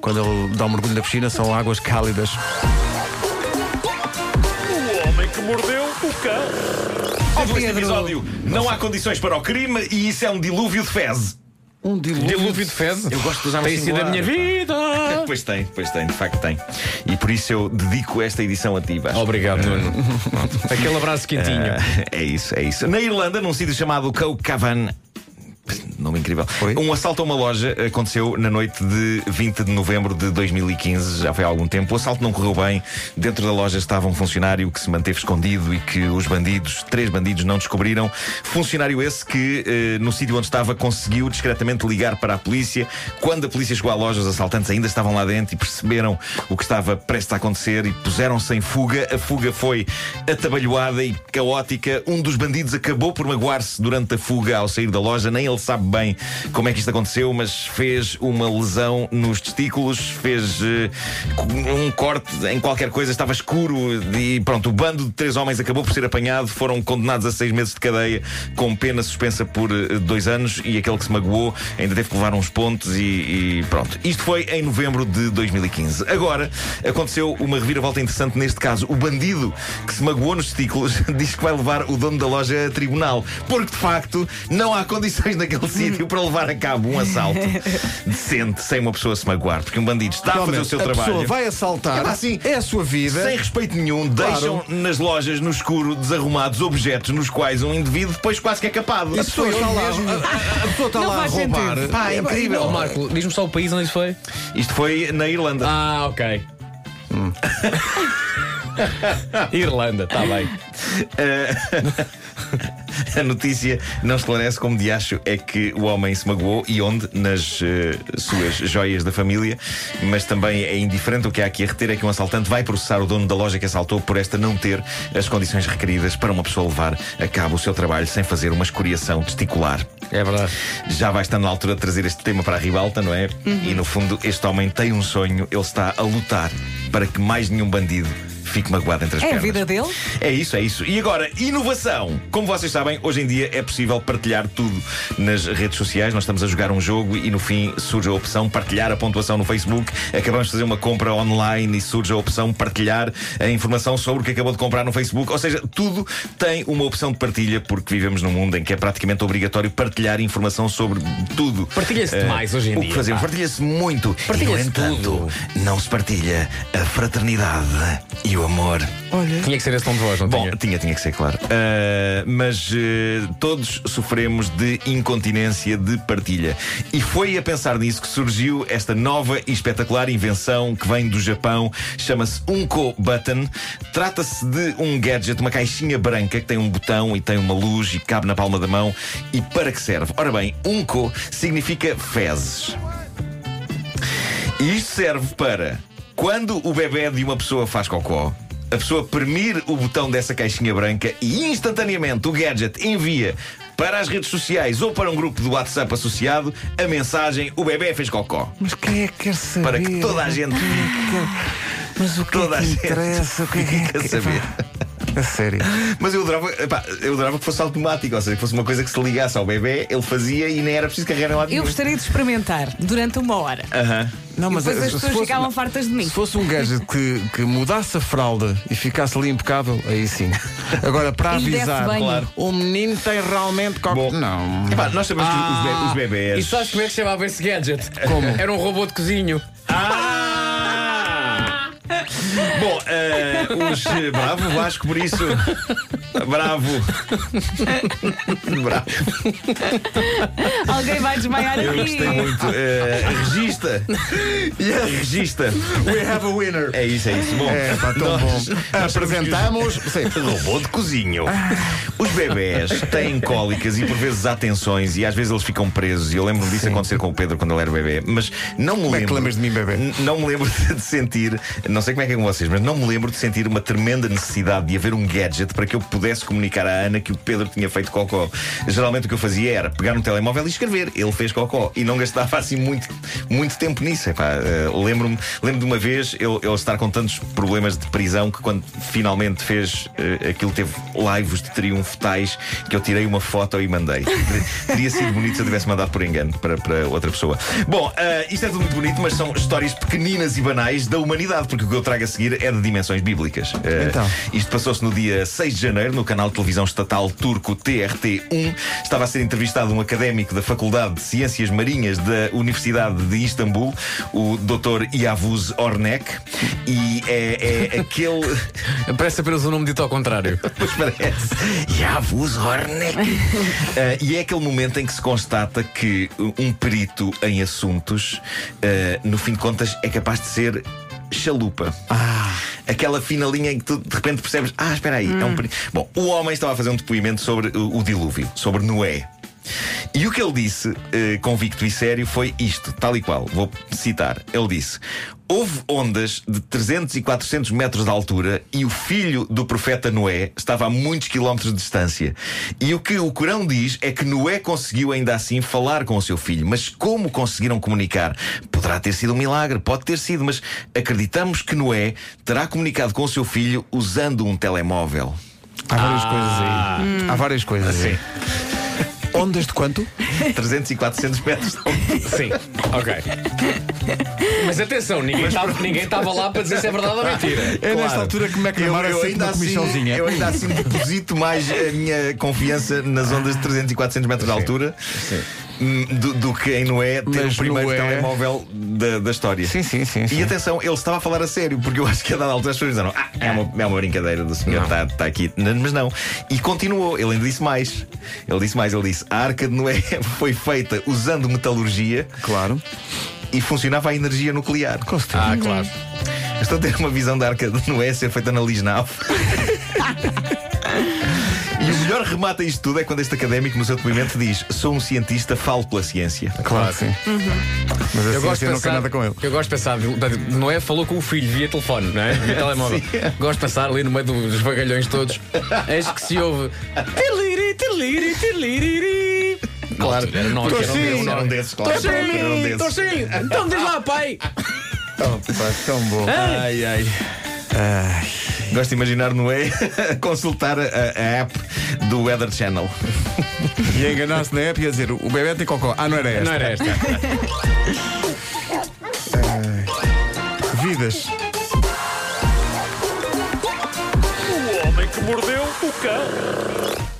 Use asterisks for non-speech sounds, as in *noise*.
quando ele dá um mergulho na piscina, são águas cálidas. O homem que mordeu o cão. Título deste episódio: Não há condições para o crime e isso é um dilúvio de fezes. Um dilúvio. Dilúvio de fezes. Eu gosto de usar Tem um sido a minha vida. *laughs* Pois tem, pois tem, de facto tem. E por isso eu dedico esta edição a ti, Vasco. Obrigado, Nuno. *laughs* Aquele abraço quentinho. Ah, é isso, é isso. Na Irlanda, num sítio chamado Cowcavan. Nome incrível. Um assalto a uma loja aconteceu na noite de 20 de novembro de 2015, já foi há algum tempo. O assalto não correu bem. Dentro da loja estava um funcionário que se manteve escondido e que os bandidos, três bandidos, não descobriram. Funcionário esse que, eh, no sítio onde estava, conseguiu discretamente ligar para a polícia. Quando a polícia chegou à loja, os assaltantes ainda estavam lá dentro e perceberam o que estava prestes a acontecer e puseram-se em fuga. A fuga foi atabalhoada e caótica. Um dos bandidos acabou por magoar-se durante a fuga ao sair da loja. Nem ele sabe bem como é que isto aconteceu, mas fez uma lesão nos testículos, fez eh, um corte em qualquer coisa, estava escuro e pronto. O bando de três homens acabou por ser apanhado, foram condenados a seis meses de cadeia, com pena suspensa por eh, dois anos e aquele que se magoou ainda teve que levar uns pontos e, e pronto. Isto foi em novembro de 2015. Agora aconteceu uma reviravolta interessante neste caso. O bandido que se magoou nos testículos *laughs* diz que vai levar o dono da loja a tribunal, porque de facto não há condições naquele sítio para levar a cabo um assalto *laughs* decente sem uma pessoa se magoar, porque um bandido está a fazer o seu a trabalho. pessoa vai assaltar, É assim, é a sua vida. Sem respeito nenhum, deixam nas lojas, no escuro, desarrumados objetos nos quais um indivíduo depois quase que é capado. A pessoa está lá, a, a pessoa está Não lá a faz roubar. sentido. Pá, é incrível. Oh, Marco, diz-me só o país onde isso foi. Isto foi na Irlanda. Ah, ok. *laughs* Irlanda, está bem. *laughs* A notícia não esclarece como de acho é que o homem se magoou e onde, nas eh, suas joias da família, mas também é indiferente. O que há aqui a reter é que um assaltante vai processar o dono da loja que assaltou por esta não ter as condições requeridas para uma pessoa levar a cabo o seu trabalho sem fazer uma escoriação testicular. É verdade. Já vai estando na altura de trazer este tema para a ribalta, não é? E no fundo, este homem tem um sonho, ele está a lutar para que mais nenhum bandido fique magoado entre as É a pernas. vida dele? É isso, é isso. E agora, inovação. Como vocês sabem, hoje em dia é possível partilhar tudo nas redes sociais. Nós estamos a jogar um jogo e no fim surge a opção partilhar a pontuação no Facebook. Acabamos de fazer uma compra online e surge a opção partilhar a informação sobre o que acabou de comprar no Facebook. Ou seja, tudo tem uma opção de partilha porque vivemos num mundo em que é praticamente obrigatório partilhar informação sobre tudo. Partilha-se Eh, demais hoje em o dia, que fazemos? Partilha-se muito. Partilha-se no entanto, tudo. não se partilha a fraternidade e o amor. Olha, Tinha que ser esse tom de voz, não Bom, tinha? tinha, tinha que ser claro. Ah, mas eh, todos sofremos de incontinência de partilha. E foi a pensar nisso que surgiu esta nova e espetacular invenção que vem do Japão. Chama-se Unko Button. Trata-se de um gadget, uma caixinha branca que tem um botão e tem uma luz e cabe na palma da mão. E para que serve? Ora bem, Unko significa fezes. E isto serve para quando o bebê de uma pessoa faz cocó. A pessoa premir o botão dessa caixinha branca e instantaneamente o gadget envia para as redes sociais ou para um grupo do WhatsApp associado a mensagem: O bebê fez cocó. mas quem é que quer saber? Para que toda a gente Mas o que toda é a que gente interessa? O que é que fica a saber. A sério. Mas eu adorava, epá, eu adorava que fosse automático, ou seja, que fosse uma coisa que se ligasse ao bebê, ele fazia e nem era preciso carregar em lado Eu nenhum. gostaria de experimentar durante uma hora. Aham. Não, E mas depois eh, as se pessoas fosse- ficavam fartas de mim. Se fosse um gadget que, que mudasse a fralda e ficasse ali impecável, aí sim. Agora, para *laughs* avisar. Claro. o menino tem realmente. Bom. Não. Epá, nós sabemos que os, be- os bebés. E sabes como é que chamava esse gadget? Como? Era um robô de cozinho. Ah! Bom, eh, os. Bravo, Vasco, por isso. Bravo. Bravo. Alguém vai desmaiar Eu aqui. gostei muito. Eh, regista. Regista. We have a winner. É isso, é isso. Bom, É, pá, tão nós- bom. nós que Apresentamos. Sim. Robô de cozinho. Os bebés têm cólicas e por vezes há tensões e às vezes eles ficam presos. E eu lembro-me disso acontecer com o Pedro quando ele era bebê. Mas não me Como é que lembro. lembras de mim, bebê? N- Não me lembro *laughs* de sentir. Não sei como é que com vocês, não me lembro de sentir uma tremenda necessidade de haver um gadget para que eu pudesse comunicar à Ana que o Pedro tinha feito cocó. Geralmente o que eu fazia era pegar no telemóvel e escrever. Ele fez cocó. E não gastava assim muito, muito tempo nisso. Uh, Lembro-me lembro de uma vez ele, ele, estar com tantos problemas de prisão que quando finalmente fez uh, aquilo teve laivos de triunfo tais que eu tirei uma foto e mandei. Teria sido bonito se eu tivesse mandado por engano para, para outra pessoa. Bom, uh, isto é tudo muito bonito, mas são histórias pequeninas e banais da humanidade, porque o que eu trago a seguir é de dimensões bíblicas. Uh, então. Isto passou-se no dia 6 de janeiro, no canal de televisão estatal turco TRT1. Estava a ser entrevistado um académico da Faculdade de Ciências Marinhas da Universidade de Istambul, o Dr. Yavuz Ornek, e é, é aquele. *laughs* Parece apenas um nome dito ao contrário. *laughs* pois parece. Yavuz Ornek. Uh, e é aquele momento em que se constata que um perito em assuntos, uh, no fim de contas, é capaz de ser chalupa. Ah. Aquela fina linha em que tu de repente percebes: ah, espera aí, hum. é um perito. Bom, o homem estava a fazer um depoimento sobre o, o dilúvio, sobre Noé. E o que ele disse, eh, convicto e sério, foi isto, tal e qual. Vou citar. Ele disse: Houve ondas de 300 e 400 metros de altura e o filho do profeta Noé estava a muitos quilómetros de distância. E o que o Corão diz é que Noé conseguiu ainda assim falar com o seu filho. Mas como conseguiram comunicar? Poderá ter sido um milagre, pode ter sido, mas acreditamos que Noé terá comunicado com o seu filho usando um telemóvel. Há várias ah. coisas aí. Hum. Há várias coisas aí. Ondas de quanto? 300 e 400 metros. Sim, ok. Mas atenção, ninguém estava lá para dizer se é verdade ou mentira. É claro. nesta altura que me é que eu, eu ainda uma assim, Eu ainda assim deposito mais a minha confiança nas ondas de 300 e 400 metros de altura. Sim. Do, do, que em Noé ter Mas o primeiro Noé... telemóvel da, da história. Sim, sim, sim, sim, E atenção, ele estava a falar a sério, porque eu acho que a dada altura as pessoas disseram: Ah, é uma, é uma brincadeira do senhor, está tá aqui. Mas não. E continuou, ele ainda disse mais. Ele disse mais, ele disse: A arca de Noé *laughs* foi feita usando metalurgia. Claro. E funcionava a energia nuclear. Com Ah, claro. Estou a ter uma visão da arca de Noé ser feita na Lisnau. *laughs* Remata isto tudo é quando este académico, no seu depoimento, diz: Sou um cientista, falo pela ciência. Claro, sim. Uhum. Mas a eu gosto não pensar, nada com ele. Eu gosto de pensar, não é? Falou com o filho via telefone, não é? Via *laughs* telemóvel. gosto de pensar ali no meio dos vagalhões todos. Eis que se ouve. Tiliri, tiliri, tiliri. Claro, era não, era, um, era um desses, claro. Estou sim, Então diz lá, pai. Tão, tão bom. Ai, ai. ai. Gosto de imaginar Noé *laughs* a consultar a, a, app do Weather Channel. E enganar-se na app e a dizer: o bebê tem cocó. Ah, não era esta. Não era esta. vidas. O homem que mordeu o cão.